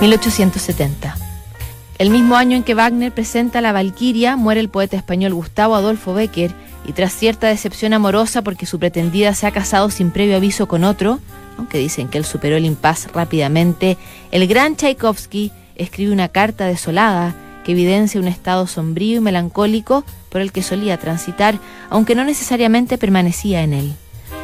1870. El mismo año en que Wagner presenta La Valquiria, muere el poeta español Gustavo Adolfo Becker y tras cierta decepción amorosa porque su pretendida se ha casado sin previo aviso con otro, aunque dicen que él superó el impas rápidamente, el gran Tchaikovsky escribe una carta desolada que evidencia un estado sombrío y melancólico por el que solía transitar, aunque no necesariamente permanecía en él.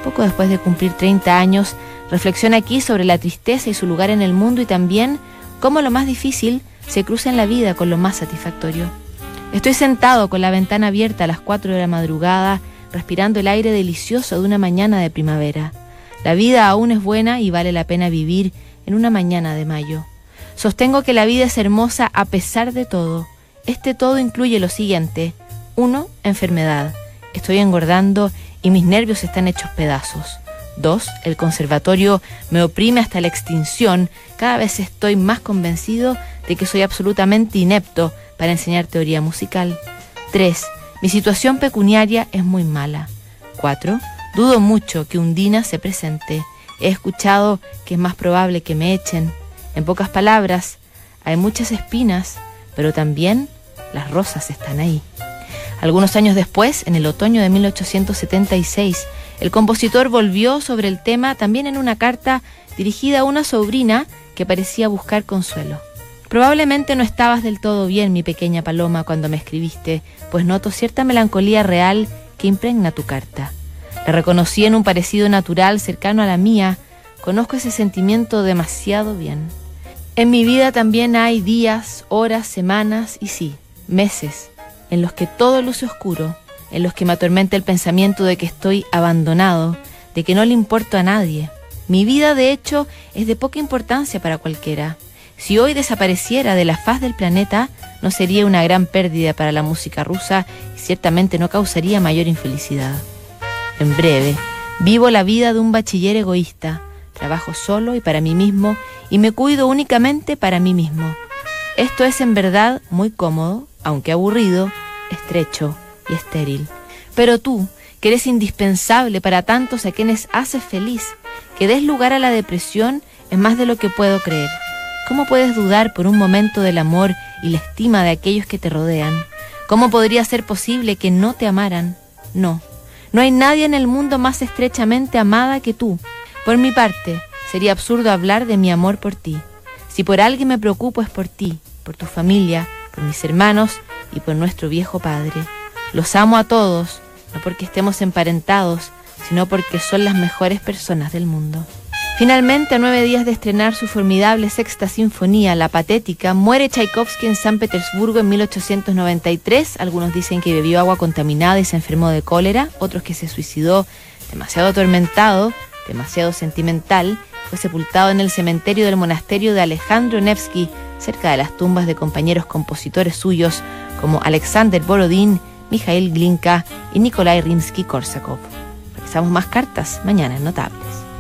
Poco después de cumplir 30 años, reflexiona aquí sobre la tristeza y su lugar en el mundo y también cómo lo más difícil se cruza en la vida con lo más satisfactorio. Estoy sentado con la ventana abierta a las 4 de la madrugada, respirando el aire delicioso de una mañana de primavera. La vida aún es buena y vale la pena vivir en una mañana de mayo. Sostengo que la vida es hermosa a pesar de todo. Este todo incluye lo siguiente. 1. Enfermedad. Estoy engordando y mis nervios están hechos pedazos. 2. El conservatorio me oprime hasta la extinción. Cada vez estoy más convencido de que soy absolutamente inepto para enseñar teoría musical. 3. Mi situación pecuniaria es muy mala. 4. Dudo mucho que un Dina se presente. He escuchado que es más probable que me echen. En pocas palabras, hay muchas espinas, pero también las rosas están ahí. Algunos años después, en el otoño de 1876, el compositor volvió sobre el tema también en una carta dirigida a una sobrina que parecía buscar consuelo. Probablemente no estabas del todo bien, mi pequeña paloma, cuando me escribiste, pues noto cierta melancolía real que impregna tu carta. La reconocí en un parecido natural cercano a la mía, conozco ese sentimiento demasiado bien. En mi vida también hay días, horas, semanas y sí, meses, en los que todo luce oscuro, en los que me atormenta el pensamiento de que estoy abandonado, de que no le importo a nadie. Mi vida, de hecho, es de poca importancia para cualquiera. Si hoy desapareciera de la faz del planeta, no sería una gran pérdida para la música rusa y ciertamente no causaría mayor infelicidad. En breve, vivo la vida de un bachiller egoísta, trabajo solo y para mí mismo y me cuido únicamente para mí mismo. Esto es en verdad muy cómodo, aunque aburrido, estrecho, estéril. Pero tú, que eres indispensable para tantos a quienes haces feliz, que des lugar a la depresión es más de lo que puedo creer. ¿Cómo puedes dudar por un momento del amor y la estima de aquellos que te rodean? ¿Cómo podría ser posible que no te amaran? No, no hay nadie en el mundo más estrechamente amada que tú. Por mi parte, sería absurdo hablar de mi amor por ti. Si por alguien me preocupo es por ti, por tu familia, por mis hermanos y por nuestro viejo padre. Los amo a todos, no porque estemos emparentados, sino porque son las mejores personas del mundo. Finalmente, a nueve días de estrenar su formidable sexta sinfonía, La Patética, muere Tchaikovsky en San Petersburgo en 1893. Algunos dicen que bebió agua contaminada y se enfermó de cólera, otros que se suicidó demasiado atormentado, demasiado sentimental. Fue sepultado en el cementerio del monasterio de Alejandro Nevsky, cerca de las tumbas de compañeros compositores suyos como Alexander Borodín Mikhail Glinka y Nikolai Rimsky-Korsakov. Revisamos más cartas mañana Notables.